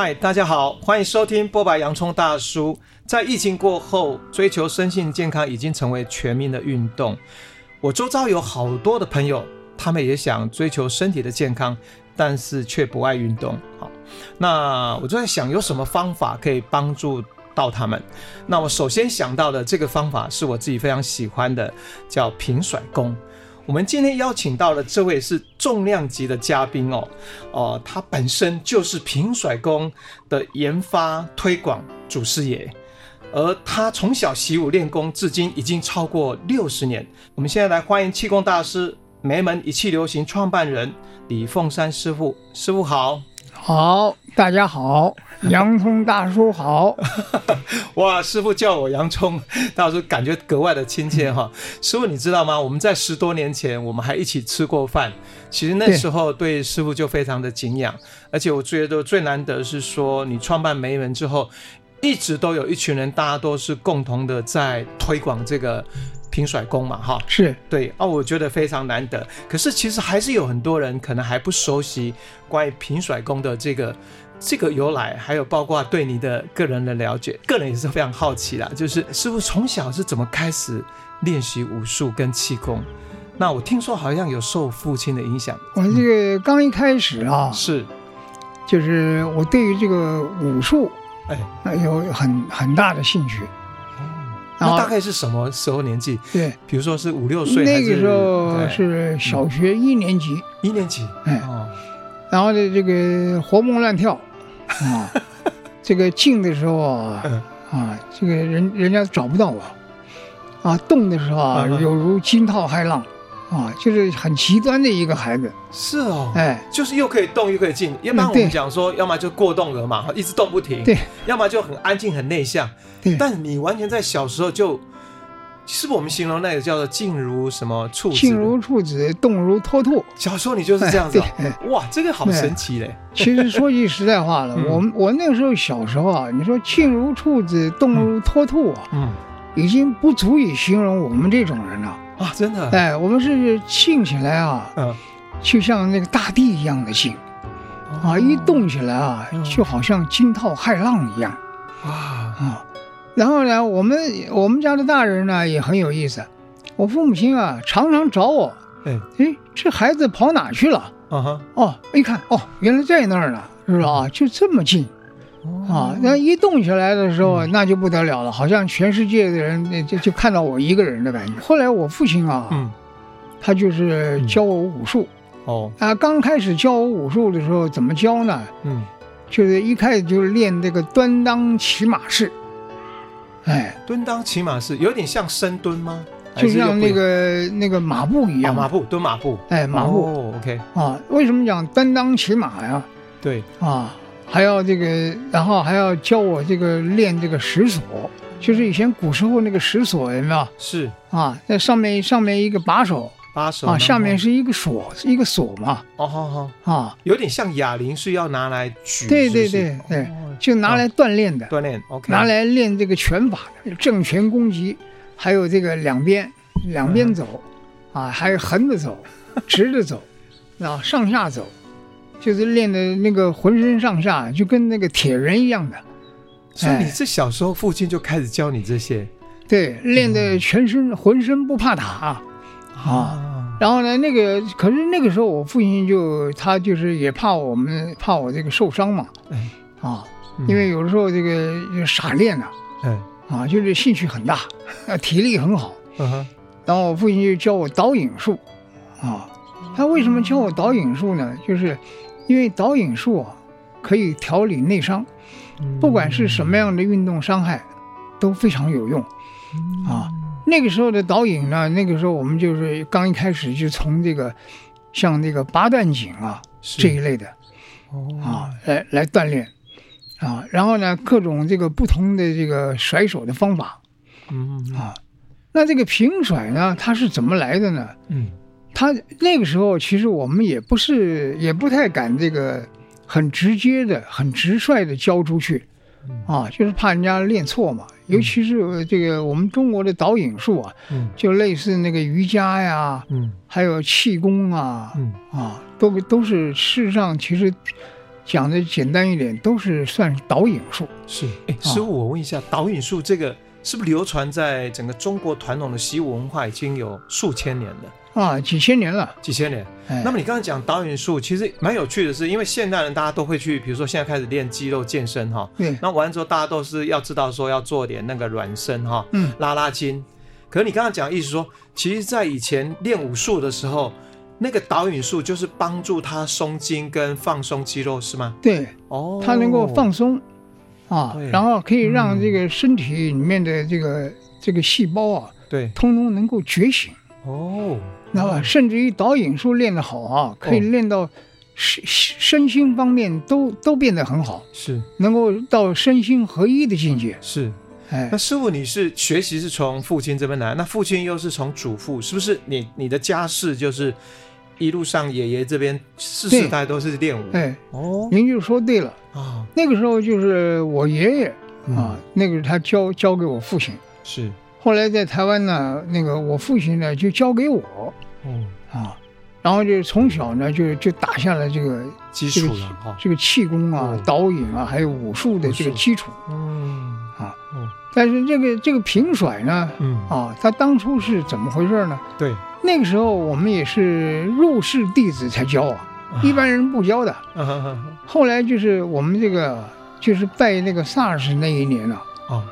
嗨，大家好，欢迎收听波白洋葱大叔。在疫情过后，追求身心健康已经成为全民的运动。我周遭有好多的朋友，他们也想追求身体的健康，但是却不爱运动。好，那我就在想，有什么方法可以帮助到他们？那我首先想到的这个方法是我自己非常喜欢的，叫平甩功。我们今天邀请到的这位是重量级的嘉宾哦，哦、他本身就是平甩功的研发推广祖师爷，而他从小习武练功，至今已经超过六十年。我们现在来欢迎气功大师梅门一气流行创办人李凤山师傅，师傅好。好，大家好，洋葱大叔好。哇，师傅叫我洋葱大叔，感觉格外的亲切哈。师傅，你知道吗？我们在十多年前，我们还一起吃过饭。其实那时候对师傅就非常的敬仰，而且我觉得最难得是说，你创办梅门之后，一直都有一群人，大家都是共同的在推广这个。平甩功嘛，哈，是对啊，我觉得非常难得。可是其实还是有很多人可能还不熟悉关于平甩功的这个这个由来，还有包括对你的个人的了解，个人也是非常好奇啦。就是师傅从小是怎么开始练习武术跟气功？那我听说好像有受父亲的影响。我这个刚一开始啊，是，就是我对于这个武术，哎，有很很大的兴趣。那大概是什么时候年纪？对，比如说是五六岁，那个时候是小学一年级，一年级，哎，然后呢，这个活蹦乱跳，啊，这个静的时候啊，啊，这个人人家找不到我，啊，动的时候啊，犹如惊涛骇浪。啊，就是很极端的一个孩子，是哦，哎，就是又可以动又可以静，要不然我们讲说，要么就过动儿嘛，一直动不停，对，要么就很安静很内向，对。但你完全在小时候就，是不是我们形容那个叫做静如什么处子？静如处子，动如脱兔。小时候你就是这样子，哇，这个好神奇嘞。其实说句实在话了，我我那个时候小时候啊，你说静如处子，动如脱兔啊，嗯，已经不足以形容我们这种人了。啊，真的！哎，我们是静起来啊，嗯，就像那个大地一样的静，啊，一动起来啊，就好像惊涛骇浪一样，哇啊！然后呢，我们我们家的大人呢也很有意思，我父母亲啊常常找我，哎哎，这孩子跑哪去了？啊哈，哦，一看，哦，原来在那儿呢，是吧？就这么近。啊，那一动起来的时候，那就不得了了，好像全世界的人就就看到我一个人的感觉。后来我父亲啊，嗯，他就是教我武术。哦，啊，刚开始教我武术的时候，怎么教呢？嗯，就是一开始就是练这个端当骑马式。哎，端当骑马式有点像深蹲吗？就像那个那个马步一样，马步蹲马步。哎，马步。OK。啊，为什么讲端当骑马呀？对。啊。还要这个，然后还要教我这个练这个石锁，就是以前古时候那个石锁有没有？是。啊，那上面上面一个把手，把手啊，下面是一个锁，一个锁嘛。哦，好好。啊，有点像哑铃是要拿来举，对对对对，就拿来锻炼的，锻炼。OK，拿来练这个拳法的，正拳攻击，还有这个两边两边走，啊，还有横着走，直着走，啊，上下走。就是练的那个浑身上下就跟那个铁人一样的，所以你这小时候父亲就开始教你这些，对，练的全身浑身不怕打。啊，啊，然后呢，那个可是那个时候我父亲就他就是也怕我们怕我这个受伤嘛，啊，因为有的时候这个傻练呐，嗯，啊，就是兴趣很大，啊，体力很好，嗯哼，然后我父亲就教我导引术，啊，他为什么教我导引术呢？就是。因为导引术啊，可以调理内伤，不管是什么样的运动伤害，都非常有用，啊，那个时候的导引呢，那个时候我们就是刚一开始就从这个，像那个八段锦啊这一类的，啊，来来锻炼，啊，然后呢，各种这个不同的这个甩手的方法，嗯。啊，那这个平甩呢，它是怎么来的呢？嗯。他那个时候，其实我们也不是，也不太敢这个很直接的、很直率的交出去，啊，就是怕人家练错嘛。尤其是这个我们中国的导引术啊，就类似那个瑜伽呀，还有气功啊，啊，都都是事实上其实讲的简单一点，都是算导引术。是，哎，师傅，我问一下，导引术这个是不是流传在整个中国传统的习武文化已经有数千年了？啊，几千年了，几千年。哎、那么你刚刚讲导引术，其实蛮有趣的是，因为现代人大家都会去，比如说现在开始练肌肉健身哈。对。那完了之后，大家都是要知道说要做点那个软身哈，嗯，拉拉筋。可是你刚刚讲的意思说，其实，在以前练武术的时候。那个导引术就是帮助他松筋跟放松肌肉，是吗？对，哦，他能够放松啊，然后可以让这个身体里面的这个、嗯、这个细胞啊，对，通通能够觉醒哦，知道吧？甚至于导引术练得好啊，可以练到身身心方面都都变得很好，是能够到身心合一的境界。是，哎，那师傅你是学习是从父亲这边来，那父亲又是从祖父，是不是你？你你的家世就是？一路上，爷爷这边世世代都是练武。哎，哦，您就说对了啊。那个时候就是我爷爷啊，那个是他教教给我父亲。是。后来在台湾呢，那个我父亲呢就教给我。嗯。啊，然后就从小呢就就打下了这个基础了哈，这个气功啊、导引啊，还有武术的这个基础。嗯。啊。嗯。但是这个这个平甩呢，嗯啊，他当初是怎么回事呢？对。那个时候我们也是入室弟子才教啊，一般人不教的。后来就是我们这个就是拜那个 SARS 那一年了啊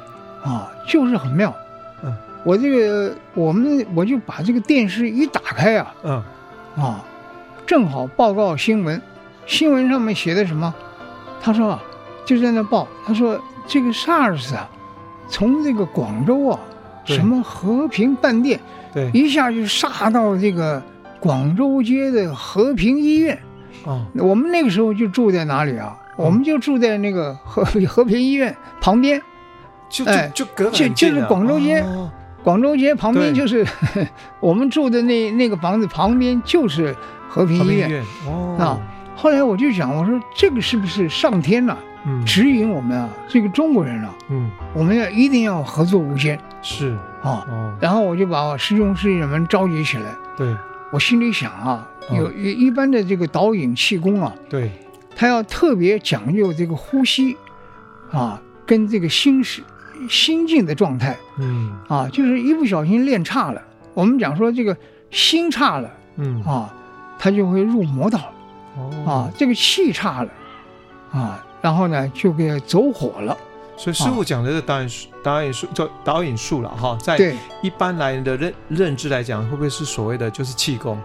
啊，就是很妙。嗯，我这个我们我就把这个电视一打开啊，嗯啊，正好报告新闻，新闻上面写的什么？他说啊，就在那报，他说这个 SARS 啊，从这个广州啊，什么和平饭店。对，一下就杀到这个广州街的和平医院。啊，我们那个时候就住在哪里啊？嗯、我们就住在那个和 和平医院旁边，就就就隔就就是广州街，哦、广州街旁边就是 我们住的那那个房子旁边就是和平医院。哦，啊，后来我就想，我说这个是不是上天呐、啊？嗯，指引我们啊，这个中国人啊，嗯，我们要一定要合作无间。是啊，哦，然后我就把我师兄师姐们召集起来。对，我心里想啊，有一一般的这个导引气功啊，对，他要特别讲究这个呼吸，啊，跟这个心是心境的状态。嗯，啊，就是一不小心练差了，我们讲说这个心差了，嗯，啊，他就会入魔道。哦，啊，这个气差了，啊。然后呢，就给走火了。所以师傅讲的这导引术、导引术叫导引术了哈。在一般来人的认认知来讲，会不会是所谓的就是气功？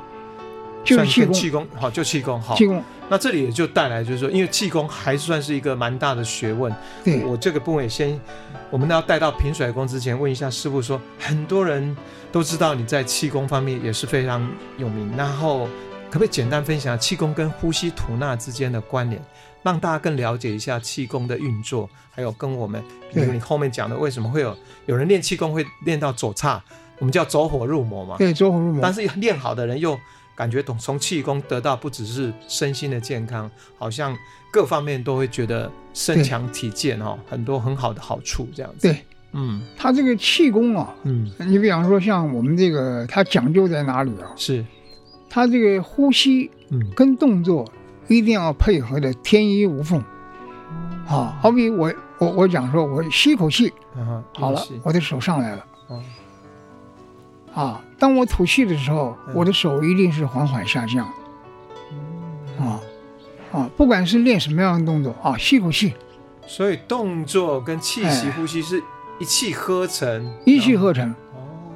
就是气功，气功好，就气功好。气功。那这里也就带来就是说，因为气功还算是一个蛮大的学问。对，我这个部分也先，我们要带到平甩功之前，问一下师傅说，很多人都知道你在气功方面也是非常有名，然后可不可以简单分享气功跟呼吸吐纳之间的关联？让大家更了解一下气功的运作，还有跟我们，比如你后面讲的，为什么会有有人练气功会练到走岔，我们叫走火入魔嘛？对，走火入魔。但是练好的人又感觉懂，从气功得到不只是身心的健康，好像各方面都会觉得身强体健哦，很多很好的好处这样子。对，嗯，他这个气功啊，嗯，你比方说像我们这个，它讲究在哪里啊？是，他这个呼吸，嗯，跟动作。一定要配合的天衣无缝，啊，好比我我我讲说，我吸口气，好了，我的手上来了，啊，当我吐气的时候，我的手一定是缓缓下降，啊啊，不管是练什么样的动作啊，吸口气，所以动作跟气息呼吸是一气呵成，一气呵成。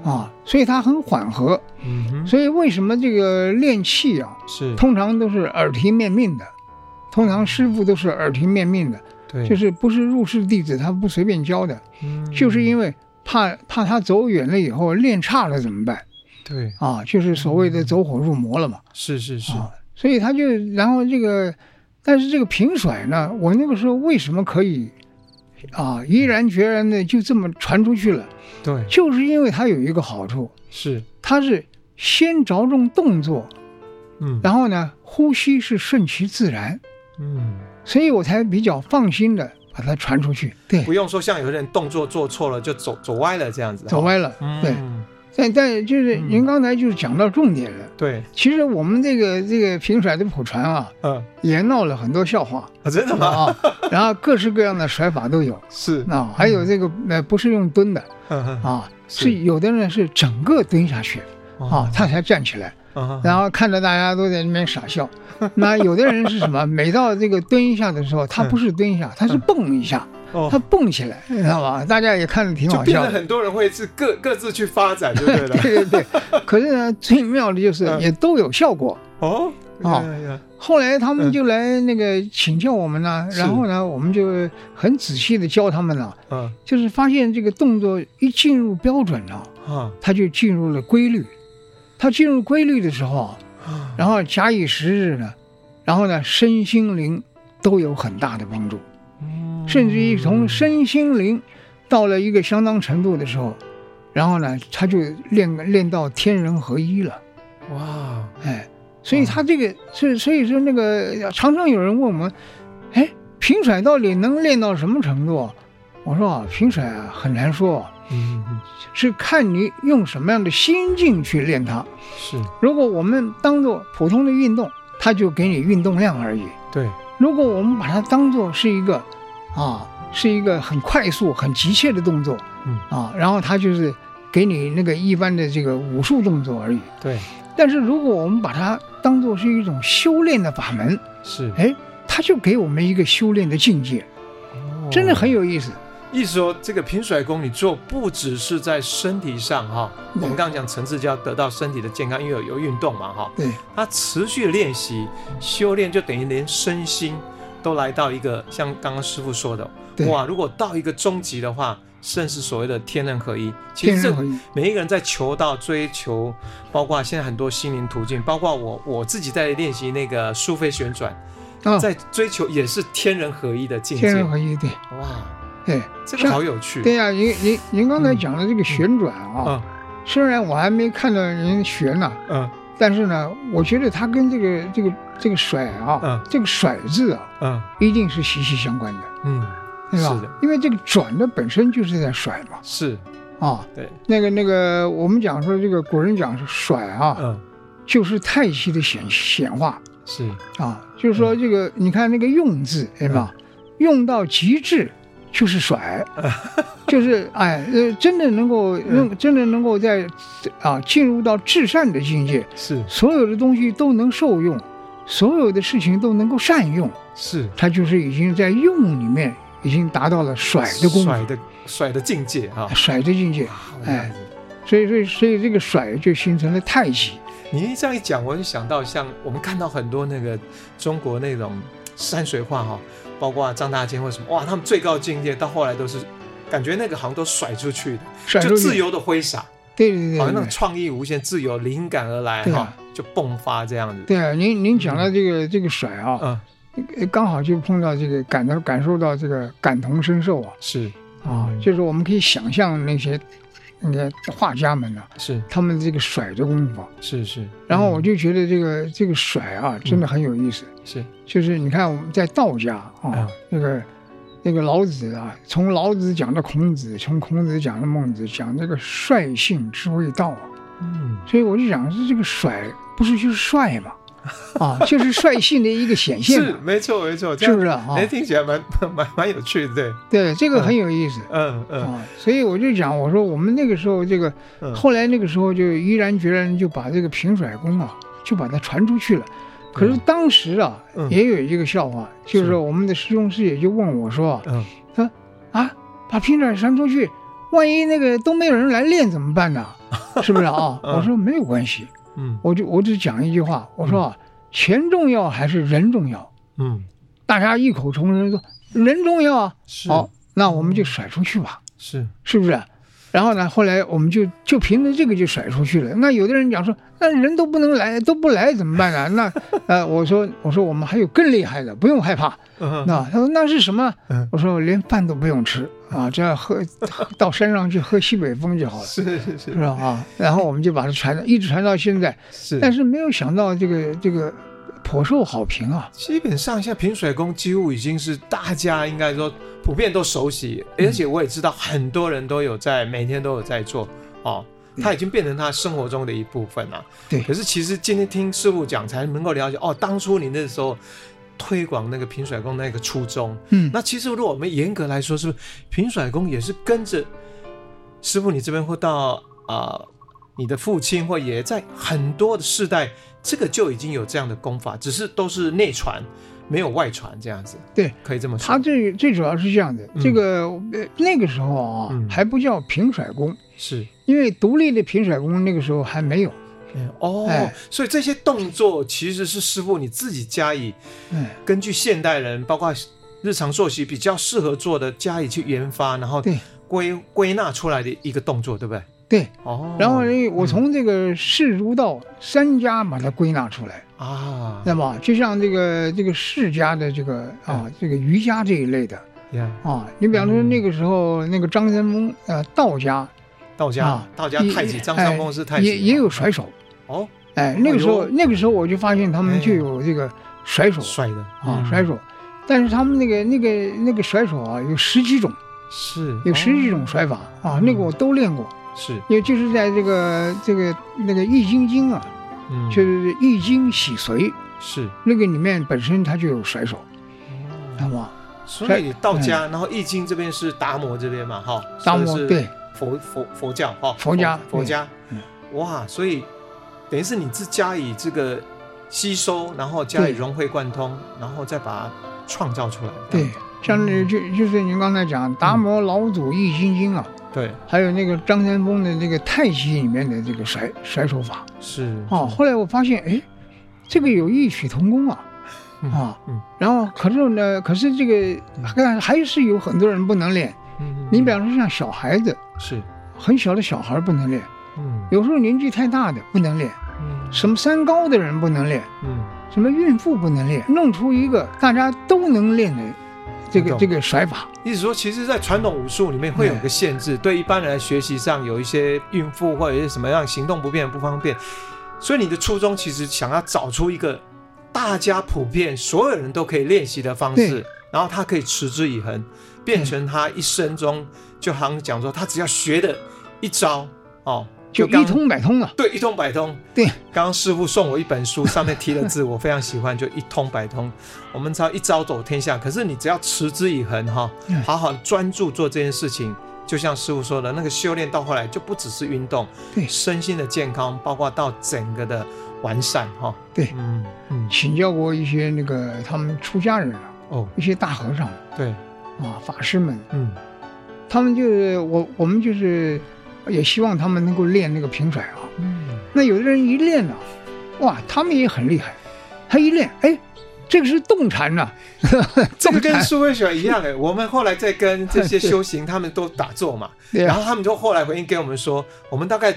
啊，所以它很缓和，嗯，所以为什么这个练气啊，是通常都是耳提面命的，通常师傅都是耳提面命的，对，就是不是入室弟子他不随便教的，嗯，就是因为怕怕他走远了以后练差了怎么办？对，啊，就是所谓的走火入魔了嘛，是是是，啊，所以他就然后这个，但是这个平甩呢，我那个时候为什么可以？啊，毅然决然的就这么传出去了。对，就是因为它有一个好处，是。它是先着重动作，嗯，然后呢，呼吸是顺其自然，嗯，所以我才比较放心的把它传出去。对，不用说像有些人动作做错了就走走歪了这样子，走歪了。对，但但就是您刚才就是讲到重点了。对，其实我们这个这个平甩的普船啊，嗯，也闹了很多笑话。啊，真的吗？啊，然后各式各样的甩法都有。是。啊，还有这个呃，不是用蹲的，啊，是。有的人是整个蹲下去，啊，他才站起来，然后看着大家都在那边傻笑。那有的人是什么？每到这个蹲一下的时候，他不是蹲一下，他是蹦一下。他蹦起来，知道吧？大家也看着挺好笑。很多人会是各各自去发展，就对。对对对。可是呢，最妙的就是也都有效果哦。啊，后来他们就来那个请教我们呢，然后呢，我们就很仔细的教他们了。嗯，就是发现这个动作一进入标准了，啊，他就进入了规律。他进入规律的时候，然后假以时日呢，然后呢，身心灵都有很大的帮助。甚至于从身心灵到了一个相当程度的时候，然后呢，他就练练到天人合一了。哇，哎，所以他这个是，所以说那个常常有人问我们，哎，平甩到底能练到什么程度？我说啊，平甩啊很难说，嗯，是看你用什么样的心境去练它。是，如果我们当做普通的运动，它就给你运动量而已。对，如果我们把它当做是一个。啊，是一个很快速、很急切的动作，嗯啊，然后它就是给你那个一般的这个武术动作而已。对，但是如果我们把它当做是一种修炼的法门，是，哎，它就给我们一个修炼的境界，哦，真的很有意思。意思说，这个平甩功你做不只是在身体上哈，对我们刚刚讲层次就要得到身体的健康，因为有有运动嘛哈，对，它持续的练习修炼，就等于连身心。都来到一个像刚刚师傅说的，哇！如果到一个终极的话，甚至所谓的天人合一。其实这每一个人在求道、追求，包括现在很多心灵途径，包括我我自己在练习那个苏菲旋转，哦、在追求也是天人合一的境界。天人合一，对，哇，对，这个好有趣。对呀、啊，您您您刚才讲的这个旋转啊，嗯。嗯、虽然我还没看到人旋呢，嗯。但是呢，我觉得它跟这个这个这个甩啊，嗯，这个甩字啊，嗯，一定是息息相关的，嗯，对吧？是的，因为这个转的本身就是在甩嘛，是，啊，对，那个那个，我们讲说这个古人讲是甩啊，嗯，就是太极的显显化，是。啊，就是说这个你看那个用字，对吧？用到极致。就是甩，就是哎，呃，真的能够，能真的能够在，啊，进入到至善的境界，是。所有的东西都能受用，所有的事情都能够善用，是，他就是已经在用里面已经达到了甩的功夫，甩的甩的境界啊，甩的境界，哎，所以所以所以这个甩就形成了太极。你这样一讲，我就想到像我们看到很多那个中国那种山水画哈。包括张大千或什么，哇，他们最高境界到后来都是，感觉那个好像都甩出去的，就自由的挥洒，对对对，好像那种创意无限、自由灵感而来哈，就迸发这样子。对啊，您您讲到这个这个甩啊，嗯，刚好就碰到这个感到感受到这个感同身受啊，是啊，就是我们可以想象那些。那个画家们呢？是他们这个甩的功夫，是是。然后我就觉得这个这个甩啊，真的很有意思。是，就是你看我们在道家啊，那个那个老子啊，从老子讲到孔子，从孔子讲到孟子，讲这个率性之谓道。嗯，所以我就想是这个甩，不是就是帅吗？啊，就是率性的一个显现，是没错没错，是不是啊？哎，听起来蛮蛮蛮有趣的，对对，这个很有意思，嗯嗯啊，所以我就讲，我说我们那个时候这个，后来那个时候就毅然决然就把这个平甩功啊，就把它传出去了。可是当时啊，也有一个笑话，就是我们的师兄师姐就问我说，嗯，他啊，把平甩传出去，万一那个都没有人来练怎么办呢？是不是啊？我说没有关系。嗯，我就我就讲一句话，我说啊，钱重要还是人重要？嗯，大家异口同声说人重要啊。是，好，那我们就甩出去吧。是，是不是？然后呢，后来我们就就凭着这个就甩出去了。那有的人讲说，那人都不能来，都不来怎么办呢？那呃，我说我说我们还有更厉害的，不用害怕。那他说那是什么？我说连饭都不用吃。啊，只要喝到山上去喝西北风就好了，是是是，是吧？啊，然后我们就把它传，一直传到现在。是，但是没有想到这个这个颇受好评啊。基本上现在平甩功几乎已经是大家应该说普遍都熟悉，而且我也知道很多人都有在每天都有在做哦。他已经变成他生活中的一部分了。对。可是其实今天听师傅讲，才能够了解哦，当初你那时候推广那个平甩功那个初衷。嗯。那其实如果我们严格来说，是不是平甩功也是跟着师傅你这边会到啊、呃，你的父亲或爷在很多的世代，这个就已经有这样的功法，只是都是内传。没有外传这样子，对，可以这么说。他最最主要是这样的，嗯、这个呃那个时候啊、嗯、还不叫平甩功，是因为独立的平甩功那个时候还没有。嗯、哦、哎，所以这些动作其实是师傅你自己加以，嗯，根据现代人包括日常作息比较适合做的加以去研发，然后对归归纳出来的一个动作，对不对？对，哦，然后我从这个世儒道三家把它归纳出来。啊，那么就像这个这个世家的这个啊，嗯、这个瑜伽这一类的.啊，你比方说那个时候、嗯、那个张三丰呃道家，道家啊道家太极张三丰是太极，也也有甩手。哦，哎那个时候、哎、那个时候我就发现他们就有这个甩手。甩的。啊、嗯、甩手，但是他们那个那个那个甩手啊有十几种，是。有十几种甩法、哦、啊，那个我都练过，是。因为就是在这个这个那个易筋经啊。嗯，就是易经洗髓，是。那个里面本身它就有甩手，好不好？所以道家，然后易经这边是达摩这边嘛，哈，达摩对。佛佛佛教哈，佛家佛家，哇，所以等于是你自加以这个吸收，然后加以融会贯通，然后再把它创造出来。对，像那就就是您刚才讲达摩老祖易筋经啊。对，还有那个张三丰的那个太极里面的这个甩甩手法。是哦。后来我发现，哎，这个有异曲同工啊，嗯、啊，嗯，然后可是呢，可是这个还还是有很多人不能练。嗯，你比方说像小孩子，是。很小的小孩不能练，嗯，有时候年纪太大的不能练，嗯，什么三高的人不能练，嗯，什么孕妇不能练，弄出一个大家都能练的。这个这个甩法，意思说，其实，在传统武术里面会有个限制，对一般人学习上有一些孕妇或者一些什么样行动不便不方便，所以你的初衷其实想要找出一个大家普遍所有人都可以练习的方式，然后他可以持之以恒，变成他一生中就好像讲说，他只要学的一招哦。就一通百通了，对，一通百通。对，刚刚师傅送我一本书，上面提的字我非常喜欢，就一通百通。我们知道一招走天下，可是你只要持之以恒哈，好好专注做这件事情，就像师傅说的，那个修炼到后来就不只是运动，对，身心的健康，包括到整个的完善哈。对，嗯嗯，请教过一些那个他们出家人啊，哦，一些大和尚，对，啊，法师们，嗯，他们就是我，我们就是。也希望他们能够练那个平甩啊。嗯，那有的人一练呢，哇，他们也很厉害。他一练，哎，这个是动禅呐、啊，这个跟苏慧雪一样哎。我们后来在跟这些 修行，他们都打坐嘛，然后他们就后来回应给我们说，我们大概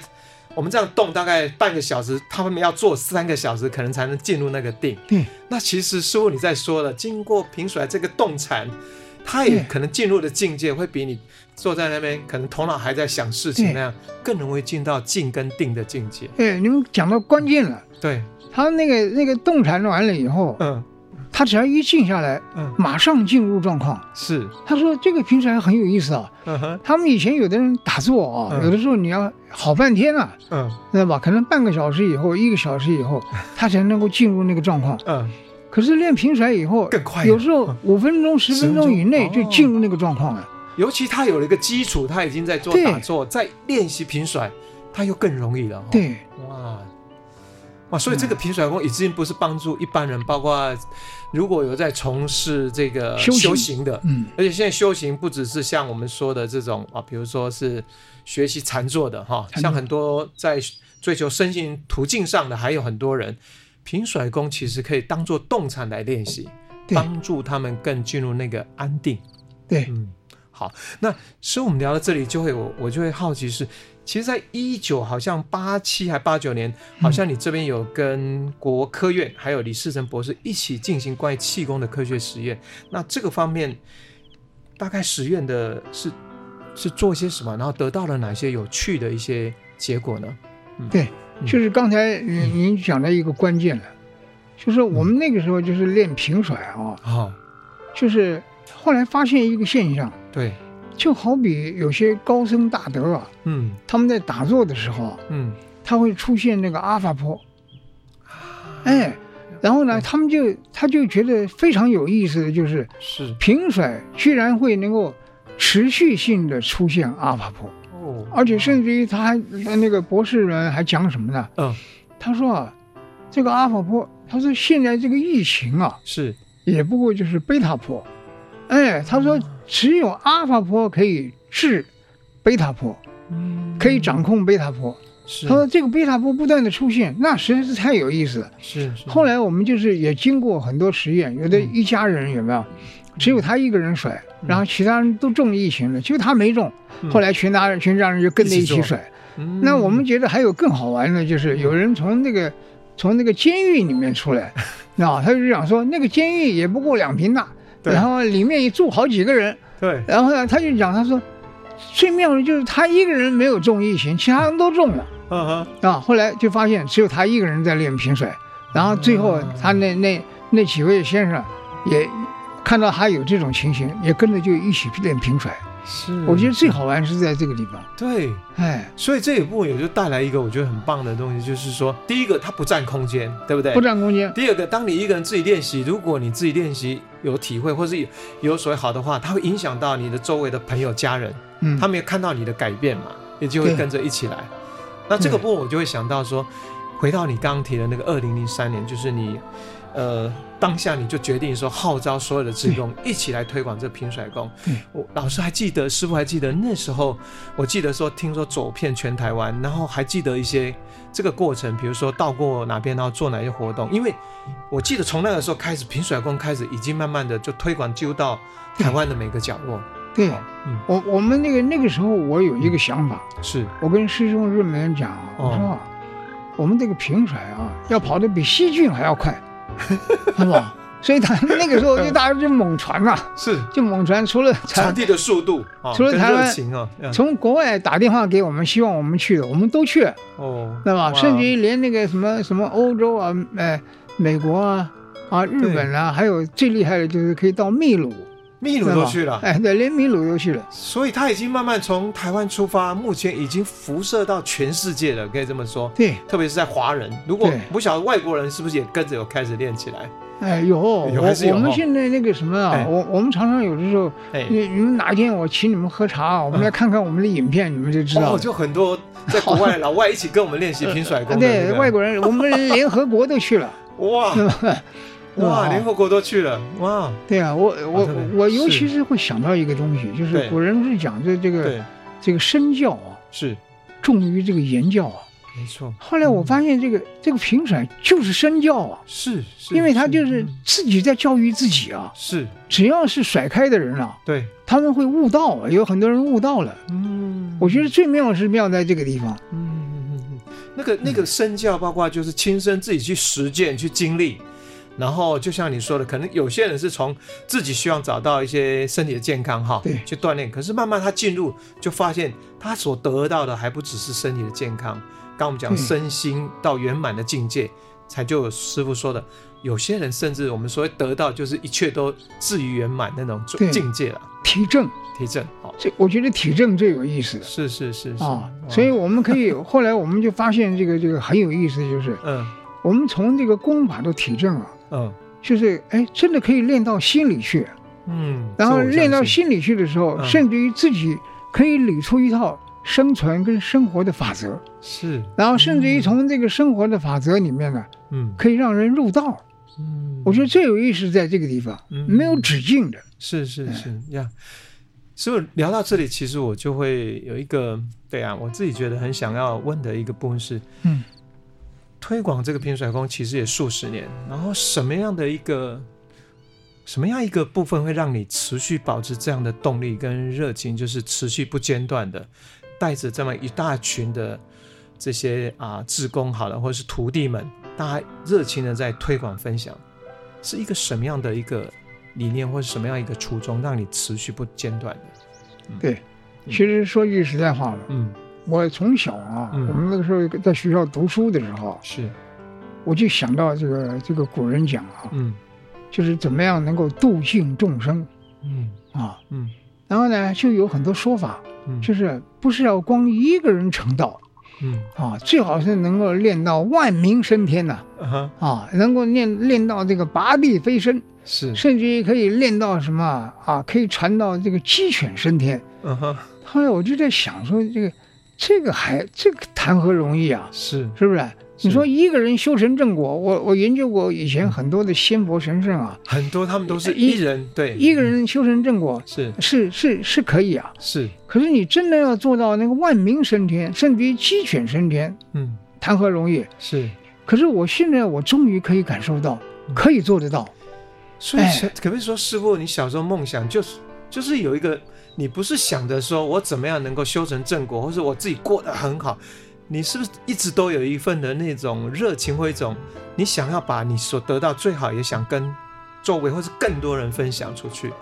我们这样动大概半个小时，他们要做三个小时，可能才能进入那个定。对，那其实师傅你在说了，经过平甩这个动禅，他也可能进入的境界会比你。坐在那边，可能头脑还在想事情那样，更容易进到静跟定的境界。哎，你们讲到关键了。对，他那个那个动禅完了以后，嗯，他只要一静下来，嗯，马上进入状况。是，他说这个平时很有意思啊。嗯哼，他们以前有的人打坐啊，有的时候你要好半天啊，嗯，知道吧？可能半个小时以后，一个小时以后，他才能够进入那个状况。嗯，可是练平甩以后更快，有时候五分钟、十分钟以内就进入那个状况了。尤其他有了一个基础，他已经在做打坐，在练习平甩，他又更容易了。对，哇。哇，所以这个平甩功已经不是帮助一般人，包括如果有在从事这个修行。的，嗯，而且现在修行不只是像我们说的这种啊，比如说是学习禅坐的哈，像很多在追求身心途径上的，还有很多人平甩功其实可以当做动禅来练习，帮助他们更进入那个安定。对，嗯。好，那所以我们聊到这里，就会我我就会好奇是，其实，在一九好像八七还八九年，好像你这边有跟国科院还有李世成博士一起进行关于气功的科学实验。那这个方面，大概实验的是是做些什么，然后得到了哪些有趣的一些结果呢？嗯、对，就是刚才您您讲的一个关键了，嗯、就是我们那个时候就是练平甩啊，啊、哦，就是。后来发现一个现象，对，就好比有些高僧大德啊，嗯，他们在打坐的时候，嗯，他会出现那个阿法波，哎，然后呢，他们就他就觉得非常有意思的就是，是。平甩居然会能够持续性的出现阿法波，哦，而且甚至于他还那个博士们还讲什么呢？嗯，他说啊，这个阿法波，他说现在这个疫情啊，是。也不过就是贝塔波，哎，他说只有阿法波可以治贝塔波，嗯，可以掌控贝塔波。是他说这个贝塔波不断的出现，那实在是太有意思了。是是，后来我们就是也经过很多实验，有的一家人有没有，只有他一个人甩，然后其他人都中疫情了，就他没中。后来全家人全家人就跟着一起甩。嗯那我们觉得还有更好玩的，就是有人从那个从那个监狱里面出来，啊，他就想说那个监狱也不过两平大，对然后里面也住好几个人，对，然后呢他就讲他说，最妙的就是他一个人没有中疫情，其他人都中了。嗯哼，啊，后来就发现只有他一个人在练平甩，然后最后他那那那几位先生也看到他有这种情形，也跟着就一起练平甩。是，我觉得最好玩是在这个地方。对，哎，所以这一部也就带来一个我觉得很棒的东西，就是说，第一个它不占空间，对不对？不占空间。第二个，当你一个人自己练习，如果你自己练习有体会，或是有有所谓好的话，它会影响到你的周围的朋友、家人，嗯，他们也看到你的改变嘛，也就会跟着一起来。那这个部分我就会想到说，回到你刚刚提的那个二零零三年，就是你，呃，当下你就决定说号召所有的职工一起来推广这平甩功。我老师还记得，师傅还记得那时候，我记得说听说走遍全台湾，然后还记得一些这个过程，比如说到过哪边，然后做哪些活动。因为我记得从那个时候开始，平甩功开始已经慢慢的就推广就到台湾的每个角落。对，嗯，我我们那个那个时候，我有一个想法，是我跟师兄日本人讲，我说啊，我们这个平甩啊，要跑得比细菌还要快，是吧？所以他那个时候 就大家就猛传嘛，是就猛传，除了传递的速度，除了台湾，从国外打电话给我们，希望我们去的，我们都去，哦，对吧？甚至于连那个什么什么欧洲啊，呃，美国啊，啊，日本啊，还有最厉害的就是可以到秘鲁。秘鲁都去了，哎，对，连秘鲁都去了，所以他已经慢慢从台湾出发，目前已经辐射到全世界了，可以这么说。对，特别是在华人，如果不晓得外国人是不是也跟着有开始练起来？哎，有，有还是有。我们现在那个什么啊，我我们常常有的时候，你你们哪一天我请你们喝茶，我们来看看我们的影片，你们就知道。哦，就很多在国外老外一起跟我们练习平甩功。对，外国人，我们联合国都去了。哇。哇，联合国都去了。哇！对啊，我我、啊、我尤其是会想到一个东西，就是古人是讲这这个这个身教啊，是。重于这个言教啊，没错。后来我发现这个、嗯、这个平甩就是身教啊，是，是因为他就是自己在教育自己啊，是，只要是甩开的人啊，对，他们会悟道，有很多人悟道了。嗯，我觉得最妙是妙在这个地方。嗯嗯嗯，那个那个身教，包括就是亲身自己去实践去经历。然后就像你说的，可能有些人是从自己希望找到一些身体的健康哈，对，去锻炼。可是慢慢他进入，就发现他所得到的还不只是身体的健康。刚我们讲身心到圆满的境界，才就有师傅说的，有些人甚至我们所谓得到，就是一切都至于圆满那种境界了。体证，体证，好，这我觉得体证最有意思。是是是是啊，所以我们可以后来我们就发现这个这个很有意思，就是嗯，我们从这个功法的体证啊。嗯，就是哎，真的可以练到心里去，嗯，然后练到心里去的时候，嗯、甚至于自己可以理出一套生存跟生活的法则，是，然后甚至于从这个生活的法则里面呢，嗯，可以让人入道，嗯，我觉得最有意思在这个地方，嗯，没有止境的，是是是呀，所以聊到这里，其实我就会有一个对啊，我自己觉得很想要问的一个部分是，嗯。推广这个平甩功其实也数十年，然后什么样的一个什么样一个部分会让你持续保持这样的动力跟热情，就是持续不间断的带着这么一大群的这些啊志工好了，或者是徒弟们，大家热情的在推广分享，是一个什么样的一个理念，或者什么样一个初衷，让你持续不间断的？嗯、对，其实说句实在话了，嗯。我从小啊，嗯、我们那个时候在学校读书的时候，是，我就想到这个这个古人讲啊，嗯，就是怎么样能够度尽众生，嗯。啊，嗯，然后呢，就有很多说法，嗯。就是不是要光一个人成道，嗯。啊，最好是能够练到万民升天呐、嗯哼，啊，能够练练到这个拔地飞升，是，甚至于可以练到什么啊，可以传到这个鸡犬升天。嗯哼，后来我就在想说，这个这个还这个谈何容易啊？是，是不是？你说一个人修成正果，我我研究过以前很多的仙佛神圣啊，很多他们都是一人，对，一个人修成正果是是是是可以啊，是，可是你真的要做到那个万民升天，甚至于鸡犬升天，嗯，谈何容易？是。可是我现在我终于可以感受到，可以做得到。所以可不可以说，师傅，你小时候梦想就是就是有一个，你不是想着说我怎么样能够修成正果，或是我自己过得很好。你是不是一直都有一份的那种热情，或一种你想要把你所得到最好，也想跟周围或是更多人分享出去？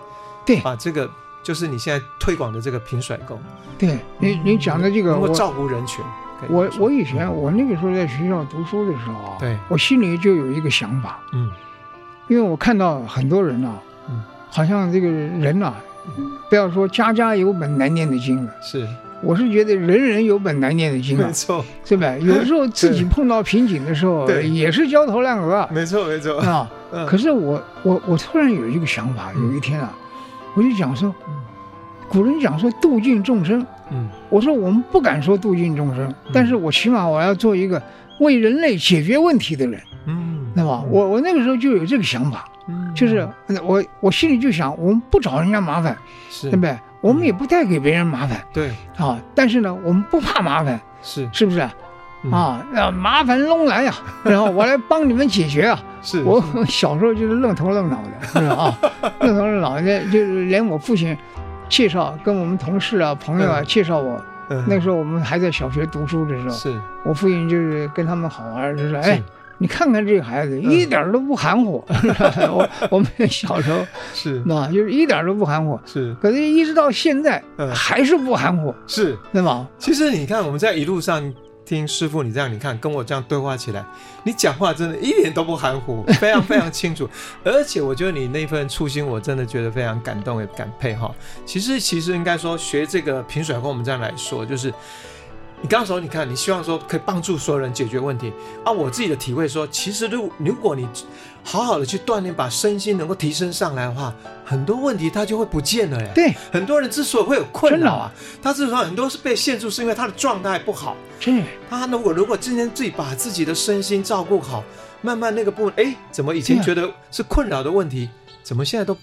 对，把这个就是你现在推广的这个平甩功。对你，你讲的这个，能够照顾人群。我我以前我那个时候在学校读书的时候啊，对，我心里就有一个想法，嗯，因为我看到很多人啊，嗯，好像这个人啊，不要说家家有本难念的经了，是。我是觉得人人有本难念的经啊，没错，是吧？有时候自己碰到瓶颈的时候，对，也是焦头烂额啊。没错，没错啊。可是我我我突然有一个想法，有一天啊，我就讲说，古人讲说度尽众生，嗯，我说我们不敢说度尽众生，但是我起码我要做一个为人类解决问题的人，嗯，对吧？我我那个时候就有这个想法，嗯，就是我我心里就想，我们不找人家麻烦，是，对不对？我们也不带给别人麻烦，对啊，但是呢，我们不怕麻烦，是是不是？啊，麻烦弄来呀，然后我来帮你们解决啊。是我 小时候就是愣头愣脑的？啊，愣头愣脑的，就是连我父亲介绍跟我们同事啊、朋友啊介绍我，那时候我们还在小学读书的时候，是我父亲就是跟他们好玩，就说哎。你看看这个孩子，一点都不含糊。我我们小时候是那，就是一点都不含糊。是，可是一直到现在，还是不含糊。是，对吧？其实你看，我们在一路上听师傅你这样，你看跟我这样对话起来，你讲话真的一点都不含糊，非常非常清楚。而且我觉得你那份初心，我真的觉得非常感动，也感佩哈。其实其实应该说，学这个平甩功，我们这样来说，就是。你刚刚说，你看，你希望说可以帮助所有人解决问题啊。我自己的体会说，其实如如果你好好的去锻炼，把身心能够提升上来的话，很多问题它就会不见了。耶，对，很多人之所以会有困扰啊，他之所以很多是被限住，是因为他的状态不好。对，他如果如果今天自己把自己的身心照顾好，慢慢那个部分，哎，怎么以前觉得是困扰的问题，怎么现在都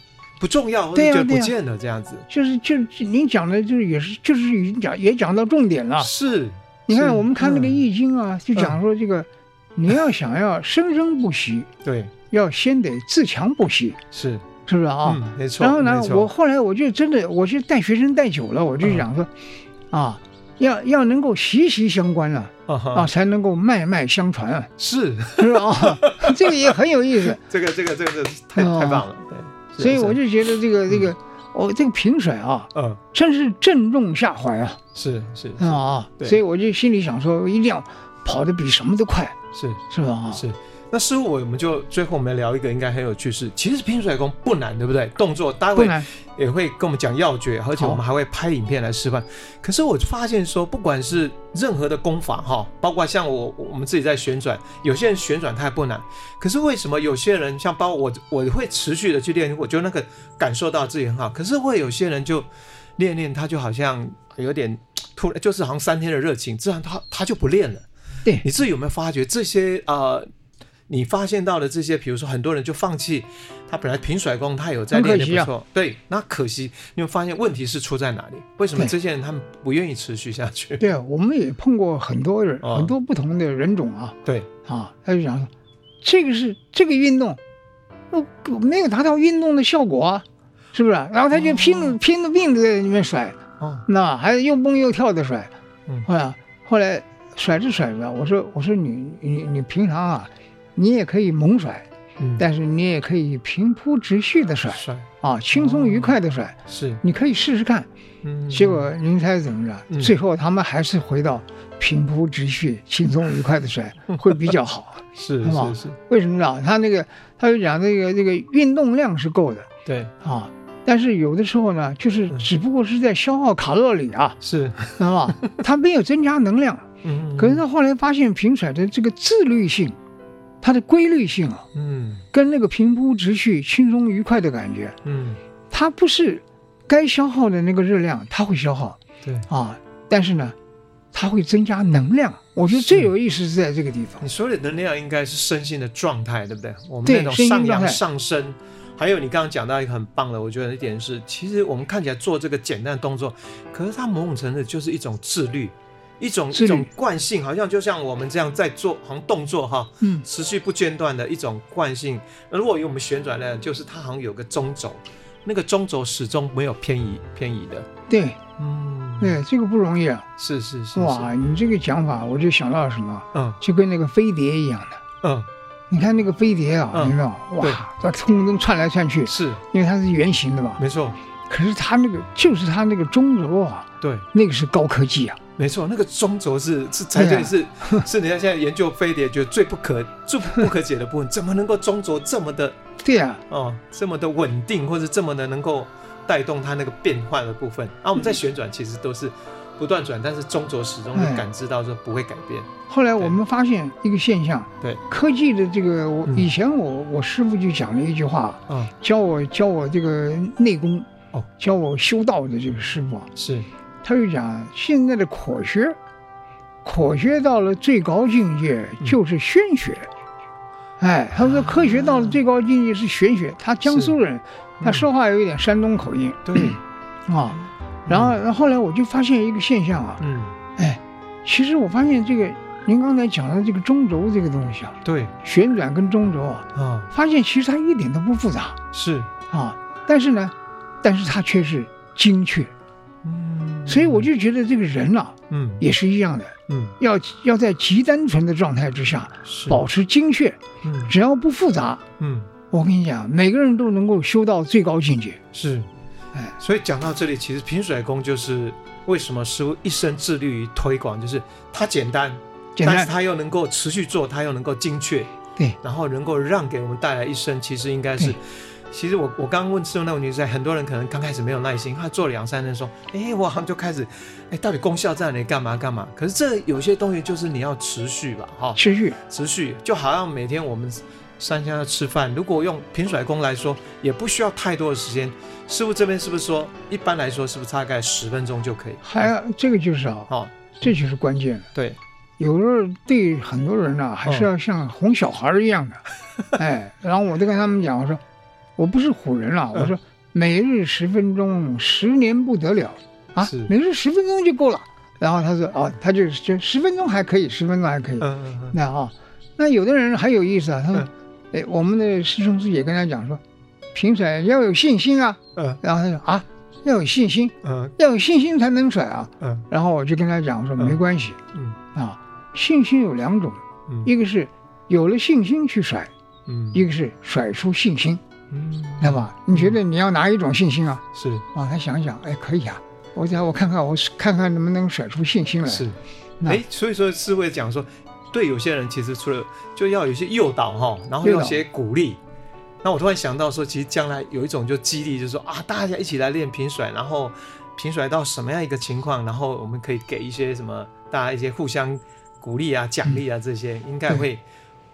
不重要，或者觉得不见了这样子，就是就是您讲的，就是也是就是已经讲也讲到重点了。是，你看我们看那个《易经》啊，就讲说这个，你要想要生生不息，对，要先得自强不息，是是不是啊？没错。然后呢，我后来我就真的，我去带学生带久了，我就讲说，啊，要要能够息息相关了，啊，才能够脉脉相传啊。是，是吧？这个也很有意思。这个这个这个太太棒了，对。所以我就觉得这个这个哦，这个平甩啊，嗯，真是正中下怀啊，是是啊，所以我就心里想说，一定要跑得比什么都快，是。是吧？是。那师傅，我们就最后我们聊一个应该很有趣事，其实拼甩功不难，对不对？动作待会也会跟我们讲要诀，而且我们还会拍影片来示范。可是我发现说，不管是任何的功法哈，包括像我我们自己在旋转，有些人旋转它还不难，可是为什么有些人像包括我，我会持续的去练，我觉得那个感受到自己很好。可是会有些人就练练，他就好像有点突然，就是好像三天的热情，自然他他就不练了。对，你自己有没有发觉这些呃？你发现到了这些，比如说很多人就放弃，他本来平甩功他有在练的不错，啊、对，那可惜你会发现问题是出在哪里？为什么这些人他们不愿意持续下去？对啊，我们也碰过很多人，哦、很多不同的人种啊。对啊，他就讲说，这个是这个运动，没有达到运动的效果啊，是不是？然后他就拼了、哦、拼了命的在里面甩，哦，那还又蹦又跳的甩，嗯，后来后来甩着甩着，我说我说你你你平常啊。你也可以猛甩，嗯，但是你也可以平铺直叙的甩，甩。啊，轻松愉快的甩，哦、是，你可以试试看，嗯，结果您猜怎么着？嗯、最后他们还是回到平铺直叙、轻松愉快的甩会比较好，是是是，为什么呢？他那个他就讲这个这个运动量是够的，对。啊，但是有的时候呢，就是只不过是在消耗卡路里啊，是，知道吧？它没有增加能量。嗯，可是他后来发现平甩的这个自律性，它的规律性啊，嗯，跟那个平铺直叙、轻松愉快的感觉，嗯，它不是该消耗的那个热量，它会消耗，对啊，但是呢，它会增加能量。我觉得最有意思是在这个地方。你说的能量应该是身心的状态，对不对？我们那种上扬上升。还有你刚刚讲到一个很棒的，我觉得一点是，其实我们看起来做这个简单的动作，可是它某种程度就是一种自律。一种一种惯性，好像就像我们这样在做，好像动作哈，嗯，持续不间断的一种惯性。那如果有我们旋转呢，就是它好像有个中轴，那个中轴始终没有偏移偏移的。对，嗯，对，这个不容易啊。是是是，是。哇，你这个讲法，我就想到什么？嗯，就跟那个飞碟一样的。嗯，你看那个飞碟啊，你知道？哇，在空中窜来窜去，是因为它是圆形的嘛。没错。可是它那个就是它那个中轴啊，对，那个是高科技啊。没错，那个中轴是是才对是、啊、是，你看现在研究飞碟觉得最不可最不可解的部分，怎么能够中轴这么的对呀、啊？哦，这么的稳定，或者这么的能够带动它那个变换的部分。啊，我们在旋转其实都是不断转，但是中轴始终会感知到说不会改变。后来我们发现一个现象，对。科技的这个，我以前我我师傅就讲了一句话，嗯，教我教我这个内功哦，教我修道的这个师父是。他就讲，现在的科学，科学到了最高境界就是玄学。嗯、哎，他说科学到了最高境界是玄学。他江苏人，他说话有一点山东口音。对，啊，然后，然后后来我就发现一个现象啊，嗯，哎，其实我发现这个您刚才讲的这个中轴这个东西啊，对，旋转跟中轴啊，啊，发现其实它一点都不复杂。是啊，但是呢，但是它却是精确。所以我就觉得这个人啊，嗯，也是一样的，嗯，要要在极单纯的状态之下，保持精确，嗯，只要不复杂，嗯，我跟你讲，每个人都能够修到最高境界。是，哎，所以讲到这里，其实平甩功就是为什么师傅一生致力于推广，就是它简单，简单，但是它又能够持续做，它又能够精确，对，然后能够让给我们带来一生，其实应该是。其实我我刚刚问师父那个问题是在很多人可能刚开始没有耐心，他做了两三天说，哎，我好像就开始，哎，到底功效在哪里？干嘛干嘛？可是这有些东西就是你要持续吧，哈，持续持续，就好像每天我们三餐要吃饭，如果用平甩功来说，也不需要太多的时间。师傅这边是不是说，一般来说是不是大概十分钟就可以？还要这个就是啊，哦，这就是关键。对，有时候对很多人呢、啊，还是要像哄小孩一样的，哦、哎，然后我就跟他们讲，我说。我不是唬人了，我说每日十分钟，十年不得了啊！每日十分钟就够了。然后他说哦，他就就十分钟还可以，十分钟还可以。那啊，那有的人很有意思啊，他说，哎，我们的师兄师姐跟他讲说，平甩要有信心啊。嗯然后他说啊，要有信心，嗯要有信心才能甩啊。嗯然后我就跟他讲我说没关系，嗯啊，信心有两种，一个是有了信心去甩，嗯一个是甩出信心。嗯，那么你觉得你要拿一种信心啊？是啊，他想想，哎，可以啊，我想我看看，我看看能不能甩出信心来。是，哎，所以说是会讲说，对有些人其实除了就要有一些诱导哈，然后有一些鼓励。那我突然想到说，其实将来有一种就激励，就是说啊，大家一起来练平甩，然后平甩到什么样一个情况，然后我们可以给一些什么大家一些互相鼓励啊、奖励啊这些，应该会。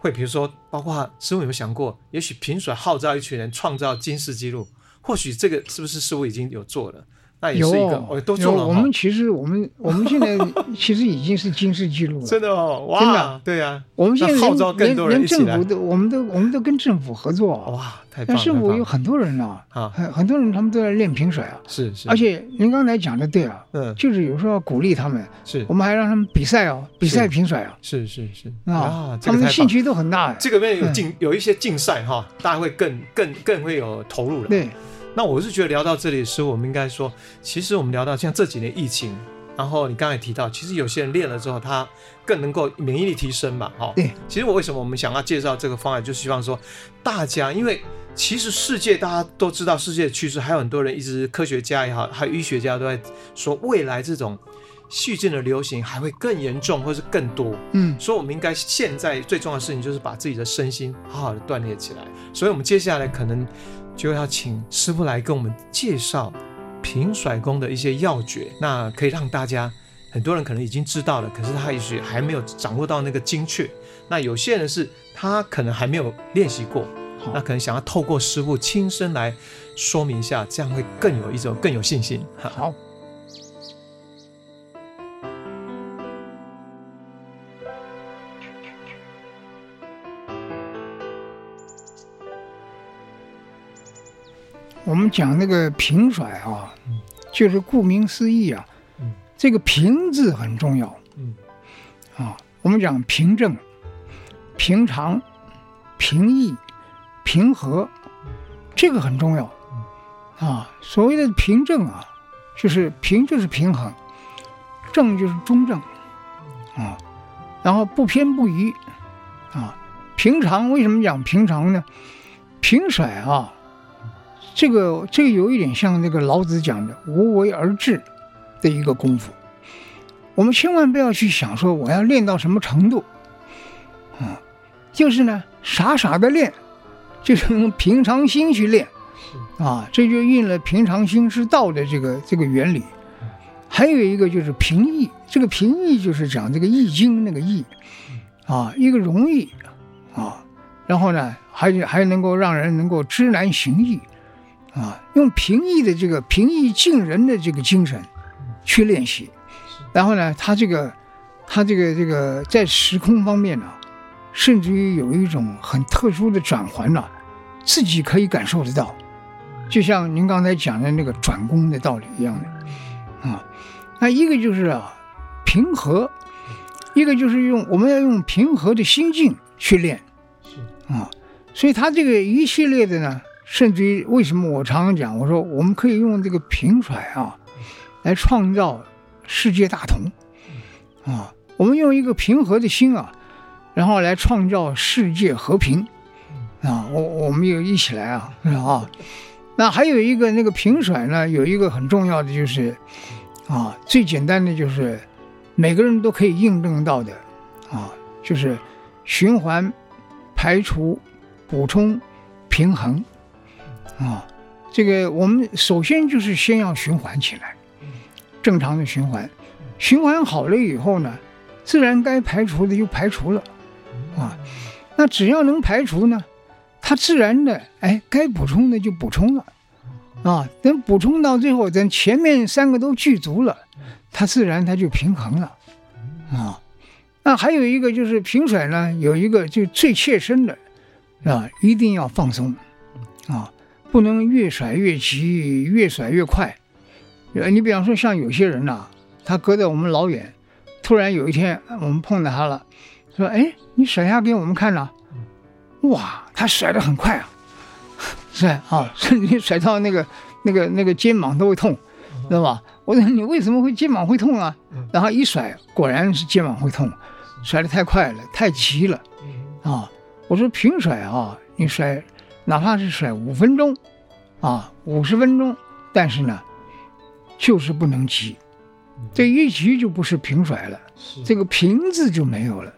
会，比如说，包括师傅有没有想过，也许平水号召一群人创造金氏纪录，或许这个是不是师傅已经有做了？那也是一个，我都做了。我们其实，我们 我们现在其实已经是金世纪录了。真的哦，哇，真的，对呀。我们现在号召更多人政府都，我们都，我们都跟政府合作。哇，太棒了！但师父有很多人啊，很很多人他们都在练平甩啊。是是。而且您刚才讲的对啊，嗯，就是有时候要鼓励他们。是。我们还让他们比赛哦，比赛平甩啊。是是是。啊，他们的兴趣都很大。这个面有竞有一些竞赛哈，大家会更更更会有投入了。对。那我是觉得聊到这里的时候，我们应该说，其实我们聊到像这几年疫情，然后你刚才提到，其实有些人练了之后，他更能够免疫力提升嘛，哈。对。其实我为什么我们想要介绍这个方案，就希望说大家，因为其实世界大家都知道世界的趋势，还有很多人一直科学家也好，还有医学家都在说，未来这种细菌的流行还会更严重，或是更多。嗯。所以我们应该现在最重要的事情就是把自己的身心好好的锻炼起来。所以我们接下来可能。就要请师傅来跟我们介绍平甩功的一些要诀，那可以让大家很多人可能已经知道了，可是他也许还没有掌握到那个精确。那有些人是他可能还没有练习过，那可能想要透过师傅亲身来说明一下，这样会更有一种更有信心。好。我们讲那个平甩啊，就是顾名思义啊，这个平字很重要。啊，我们讲平正、平常、平易、平和，这个很重要。啊，所谓的平正啊，就是平就是平衡，正就是中正。啊，然后不偏不倚。啊，平常为什么讲平常呢？平甩啊。这个这个有一点像那个老子讲的“无为而治”的一个功夫，我们千万不要去想说我要练到什么程度，啊，就是呢傻傻的练，就是用平常心去练，啊，这就应了“平常心是道”的这个这个原理。还有一个就是平易，这个平易就是讲这个《易经》那个易，啊，一个容易，啊，然后呢还还能够让人能够知难行易。啊，用平易的这个平易近人的这个精神去练习，然后呢，他这个他这个这个在时空方面呢，甚至于有一种很特殊的转环呢，自己可以感受得到，就像您刚才讲的那个转功的道理一样的。啊。那一个就是啊平和，一个就是用我们要用平和的心境去练，啊，所以他这个一系列的呢。甚至于，为什么我常常讲，我说我们可以用这个平甩啊，来创造世界大同，啊，我们用一个平和的心啊，然后来创造世界和平，啊，我我们又一起来啊，是吧？那还有一个那个平甩呢，有一个很重要的就是，啊，最简单的就是每个人都可以印证到的，啊，就是循环、排除、补充、平衡。啊，这个我们首先就是先要循环起来，正常的循环，循环好了以后呢，自然该排除的就排除了，啊，那只要能排除呢，它自然的哎该补充的就补充了，啊，等补充到最后，咱前面三个都具足了，它自然它就平衡了，啊，那还有一个就是平甩呢，有一个就最切身的，啊，一定要放松，啊。不能越甩越急，越甩越快。呃，你比方说像有些人呐、啊，他隔得我们老远，突然有一天我们碰到他了，说：“哎，你甩下给我们看呐。”哇，他甩得很快啊，是啊，甚至甩到那个那个那个肩膀都会痛，知道吧？我说你为什么会肩膀会痛啊？然后一甩，果然是肩膀会痛，甩得太快了，太急了啊！我说平甩啊，你甩。哪怕是甩五分钟，啊，五十分钟，但是呢，就是不能急，这一急就不是平甩了，这个平字就没有了，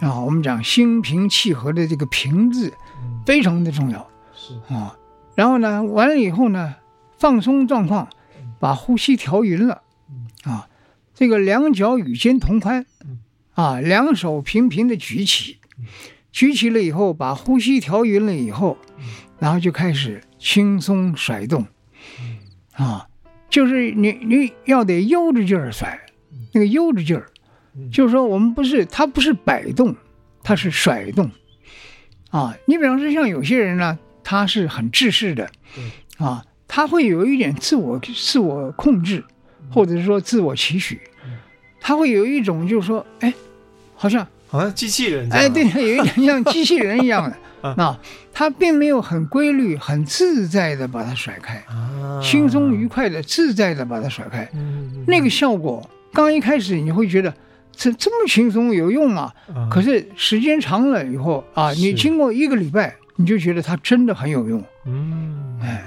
啊，我们讲心平气和的这个平字，非常的重要，啊，然后呢，完了以后呢，放松状况，把呼吸调匀了，啊，这个两脚与肩同宽，啊，两手平平的举起。举起了以后，把呼吸调匀了以后，然后就开始轻松甩动，啊，就是你你要得悠着劲儿甩，那个悠着劲儿，就是说我们不是它不是摆动，它是甩动，啊，你比方说像有些人呢，他是很制式的，啊，他会有一点自我自我控制，或者是说自我期许，他会有一种就是说，哎，好像。好像机器人，哎，对，有一点像机器人一样的。啊，它并没有很规律、很自在的把它甩开，啊、轻松愉快的、自在的把它甩开，嗯、那个效果，刚一开始你会觉得这这么轻松有用吗？啊、可是时间长了以后啊，你经过一个礼拜，你就觉得它真的很有用，嗯，哎。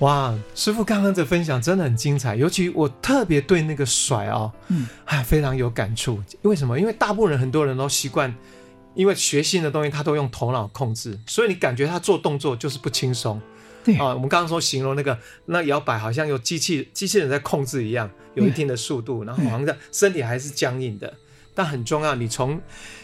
哇，师傅刚刚的分享真的很精彩，尤其我特别对那个甩啊、哦，嗯，哎，非常有感触。为什么？因为大部分人很多人都习惯，因为学新的东西他都用头脑控制，所以你感觉他做动作就是不轻松。对啊，我们刚刚说形容那个那摇摆好像有机器机器人在控制一样，有一定的速度，然后好像身体还是僵硬的。但很重要，你从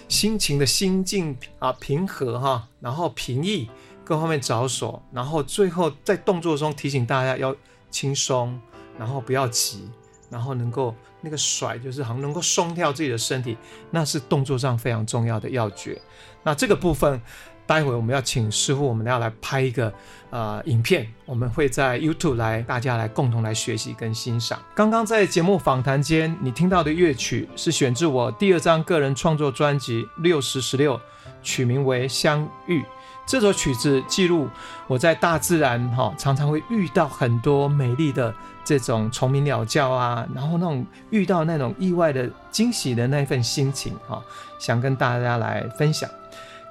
心情的心境啊平和哈，然后平易各方面着手，然后最后在动作中提醒大家要轻松，然后不要急，然后能够那个甩就是好像能够松掉自己的身体，那是动作上非常重要的要诀。那这个部分。待会我们要请师傅，我们要来拍一个呃影片，我们会在 YouTube 来大家来共同来学习跟欣赏。刚刚在节目访谈间，你听到的乐曲是选自我第二张个人创作专辑《六十十六》，取名为《相遇》。这首曲子记录我在大自然哈、常常会遇到很多美丽的这种虫鸣鸟叫啊，然后那种遇到那种意外的惊喜的那份心情哈、想跟大家来分享。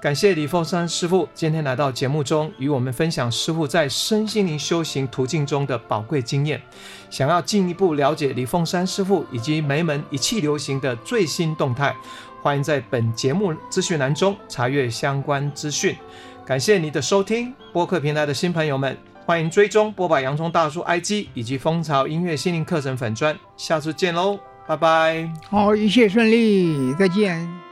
感谢李凤山师傅今天来到节目中，与我们分享师傅在身心灵修行途径中的宝贵经验。想要进一步了解李凤山师傅以及梅门一气流行的最新动态，欢迎在本节目资讯栏中查阅相关资讯。感谢你的收听，播客平台的新朋友们，欢迎追踪剥吧！洋葱大叔 IG 以及蜂巢音乐心灵课程粉专。下次见喽，拜拜！好，一切顺利，再见。